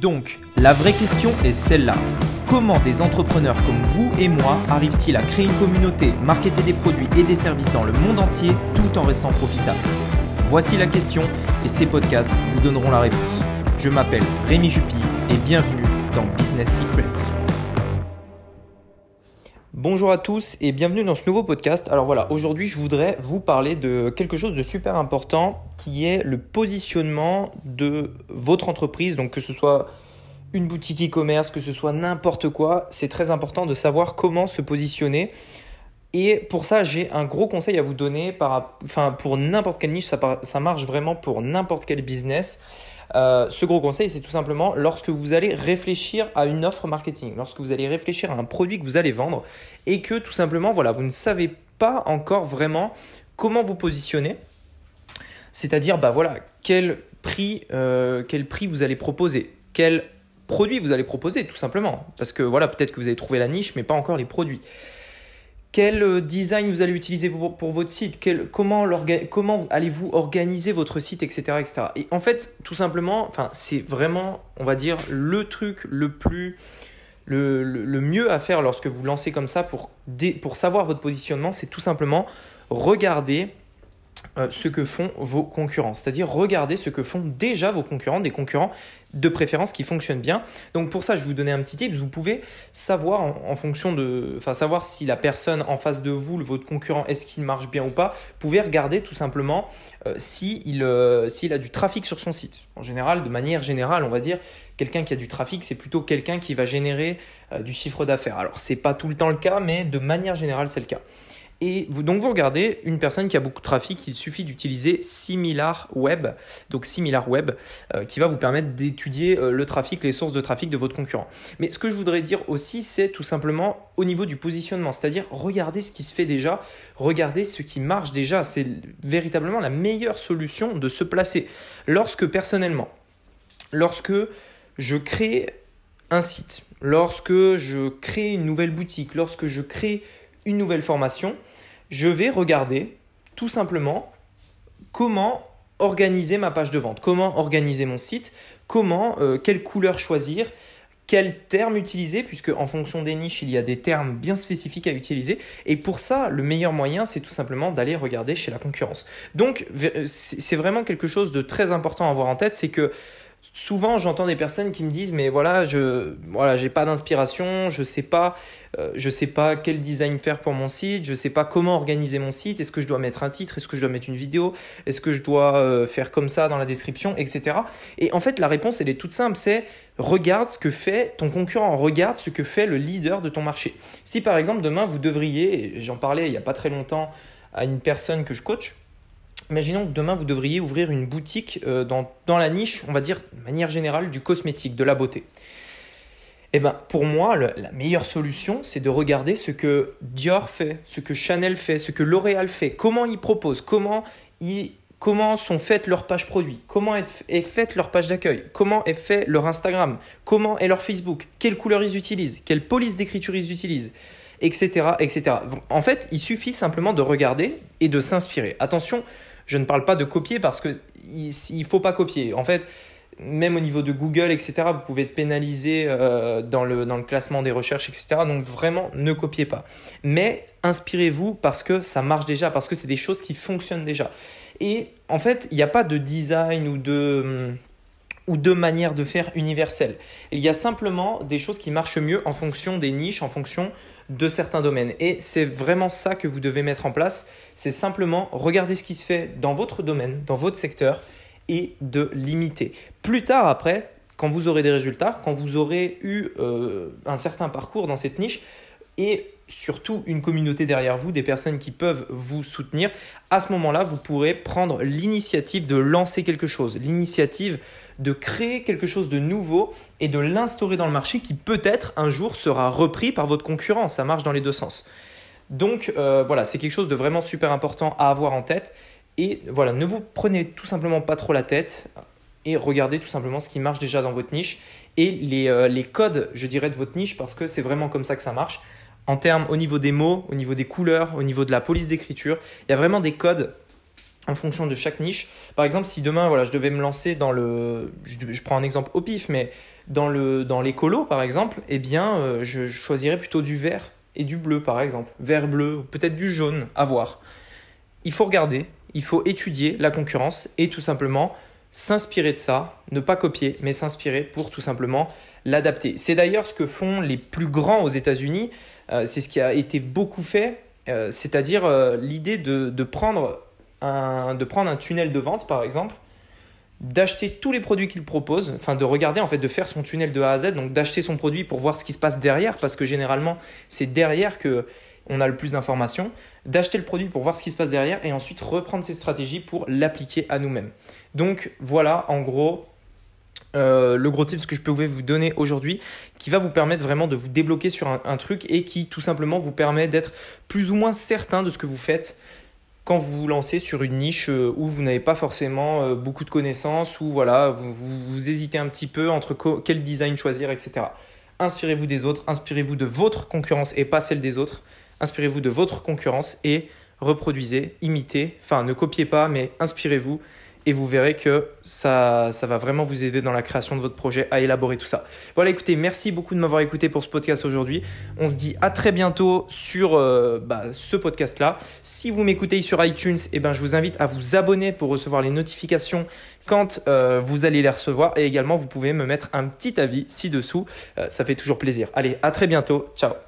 Donc, la vraie question est celle-là. Comment des entrepreneurs comme vous et moi arrivent-ils à créer une communauté, marketer des produits et des services dans le monde entier tout en restant profitables? Voici la question et ces podcasts vous donneront la réponse. Je m'appelle Rémi Jupy et bienvenue dans Business Secrets. Bonjour à tous et bienvenue dans ce nouveau podcast. Alors voilà, aujourd'hui je voudrais vous parler de quelque chose de super important qui est le positionnement de votre entreprise. Donc que ce soit une boutique e-commerce, que ce soit n'importe quoi, c'est très important de savoir comment se positionner. Et pour ça, j'ai un gros conseil à vous donner. Enfin, pour n'importe quelle niche, ça marche vraiment pour n'importe quel business. Euh, ce gros conseil, c'est tout simplement lorsque vous allez réfléchir à une offre marketing, lorsque vous allez réfléchir à un produit que vous allez vendre et que tout simplement, voilà, vous ne savez pas encore vraiment comment vous positionner. C'est-à-dire, bah voilà, quel prix, euh, vous allez proposer, quel produit vous allez proposer, tout simplement. Parce que voilà, peut-être que vous avez trouvé la niche, mais pas encore les produits quel euh, design vous allez utiliser pour, votre site, comment, allez-vous organiser votre site, etc.. Et en fait, tout simplement, c'est vraiment, on va dire, le truc le plus, le, mieux à faire lorsque vous lancez comme ça pour, pour savoir votre positionnement, c'est tout simplement regarder ce que font vos concurrents. C'est-à-dire regarder ce que font déjà vos concurrents, des concurrents de préférence qui fonctionnent bien. Donc pour ça, je vais vous donner un petit tip. Vous pouvez savoir en, fonction de, enfin savoir si la personne en face de vous, votre concurrent, est-ce qu'il marche bien ou pas. Vous pouvez regarder tout simplement euh, s'il euh, a du trafic sur son site. En général, de manière générale, on va dire, quelqu'un qui a du trafic, c'est plutôt quelqu'un qui va générer du chiffre d'affaires. Alors c'est pas tout le temps le cas, mais de manière générale, c'est le cas. Et vous, donc vous regardez une personne qui a beaucoup de trafic, il suffit d'utiliser Similar Web, donc Similar Web, euh, qui va vous permettre d'étudier euh, le trafic, les sources de trafic de votre concurrent. Mais ce que je voudrais dire aussi, c'est tout simplement au niveau du positionnement, c'est-à-dire regardez ce qui se fait déjà, regardez ce qui marche déjà. C'est véritablement la meilleure solution de se placer. Lorsque personnellement, lorsque je crée un site, lorsque je crée une nouvelle boutique, lorsque je crée une nouvelle formation, je vais regarder tout simplement comment organiser ma page de vente, comment organiser mon site, comment, euh, quelle couleur choisir, quel terme utiliser, puisque en fonction des niches, il y a des termes bien spécifiques à utiliser. Et pour ça, le meilleur moyen, c'est tout simplement d'aller regarder chez la concurrence. Donc, euh, c'est vraiment quelque chose de très important à avoir en tête, c'est que souvent j'entends des personnes qui me disent mais voilà je voilà j'ai pas d'inspiration je sais pas euh, sais pas quel design faire pour mon site je sais pas comment organiser mon site est-ce que je dois mettre un titre est-ce que je dois mettre une vidéo est-ce que je dois euh, faire comme ça dans la description etc et en fait la réponse elle est toute simple c'est regarde ce que fait ton concurrent regarde ce que fait le leader de ton marché. Si par exemple demain vous devriez j'en parlais il y a pas très longtemps à une personne que je coach Imaginons que demain, vous devriez ouvrir une boutique euh, dans, la niche, on va dire, de manière générale, du cosmétique, de la beauté. Eh ben, pour moi, la meilleure solution, c'est de regarder ce que Dior fait, ce que Chanel fait, ce que L'Oréal fait, comment ils proposent, comment, ils, comment sont faites leurs pages produits, comment est, faite leur page d'accueil, comment est fait leur Instagram, comment est leur Facebook, quelle couleur ils utilisent, quelle police d'écriture ils utilisent, etc., etc. En fait, il suffit simplement de regarder et de s'inspirer. Attention, je ne parle pas de copier parce qu'il ne faut pas copier. En fait, même au niveau de Google, etc., vous pouvez être pénalisé euh, dans, le, classement des recherches, etc. Donc vraiment, ne copiez pas. Mais inspirez-vous parce que ça marche déjà, parce que c'est des choses qui fonctionnent déjà. Et en fait, il n'y a pas de design ou de ou de manière de faire universelle. Il y a simplement des choses qui marchent mieux en fonction des niches, en fonction de certains domaines. Et c'est vraiment ça que vous devez mettre en place. C'est simplement regarder ce qui se fait dans votre domaine, dans votre secteur, et de limiter. Plus tard, après, quand vous aurez des résultats, quand vous aurez eu euh, un certain parcours dans cette niche, et surtout une communauté derrière vous, des personnes qui peuvent vous soutenir, à ce moment-là, vous pourrez prendre l'initiative de lancer quelque chose, l'initiative de créer quelque chose de nouveau et de l'instaurer dans le marché qui peut-être un jour sera repris par votre concurrent. Ça marche dans les deux sens. Donc euh, voilà, c'est quelque chose de vraiment super important à avoir en tête. Et voilà, ne vous prenez tout simplement pas trop la tête et regardez tout simplement ce qui marche déjà dans votre niche et les, euh, les codes, je dirais, de votre niche parce que c'est vraiment comme ça que ça marche en termes au niveau des mots, au niveau des couleurs, au niveau de la police d'écriture. Il y a vraiment des codes en fonction de chaque niche. Par exemple, si demain, voilà, je devais me lancer dans le, je, prends un exemple au pif, mais dans le dans l'écolo, par exemple, eh bien, euh, je choisirais plutôt du vert et du bleu, par exemple, vert bleu, peut-être du jaune, à voir. Il faut regarder, il faut étudier la concurrence et tout simplement s'inspirer de ça, ne pas copier, mais s'inspirer pour tout simplement l'adapter. C'est d'ailleurs ce que font les plus grands aux États-Unis. Euh, c'est ce qui a été beaucoup fait, euh, c'est-à-dire l'idée de, de prendre de prendre un tunnel de vente, par exemple, d'acheter tous les produits qu'il propose, enfin de regarder en fait, de faire son tunnel de A à Z, donc d'acheter son produit pour voir ce qui se passe derrière, parce que généralement c'est derrière que on a le plus d'informations, d'acheter le produit pour voir ce qui se passe derrière et ensuite reprendre cette stratégie pour l'appliquer à nous-mêmes. Donc voilà en gros euh, le gros tip que je pouvais vous donner aujourd'hui qui va vous permettre vraiment de vous débloquer sur un truc et qui tout simplement vous permet d'être plus ou moins certain de ce que vous faites quand vous vous lancez sur une niche euh, où vous n'avez pas forcément euh, beaucoup de connaissances, ou voilà, vous, hésitez un petit peu entre quel design choisir, etc. Inspirez-vous des autres, inspirez-vous de votre concurrence et pas celle des autres. Inspirez-vous de votre concurrence et reproduisez, imitez, enfin ne copiez pas, mais inspirez-vous et vous verrez que ça, va vraiment vous aider dans la création de votre projet à élaborer tout ça. Voilà, écoutez, merci beaucoup de m'avoir écouté pour ce podcast aujourd'hui. On se dit à très bientôt sur euh, bah, ce podcast-là. Si vous m'écoutez sur iTunes, eh ben, je vous invite à vous abonner pour recevoir les notifications quand euh, vous allez les recevoir. Et également, vous pouvez me mettre un petit avis ci-dessous. Euh, ça fait toujours plaisir. Allez, à très bientôt. Ciao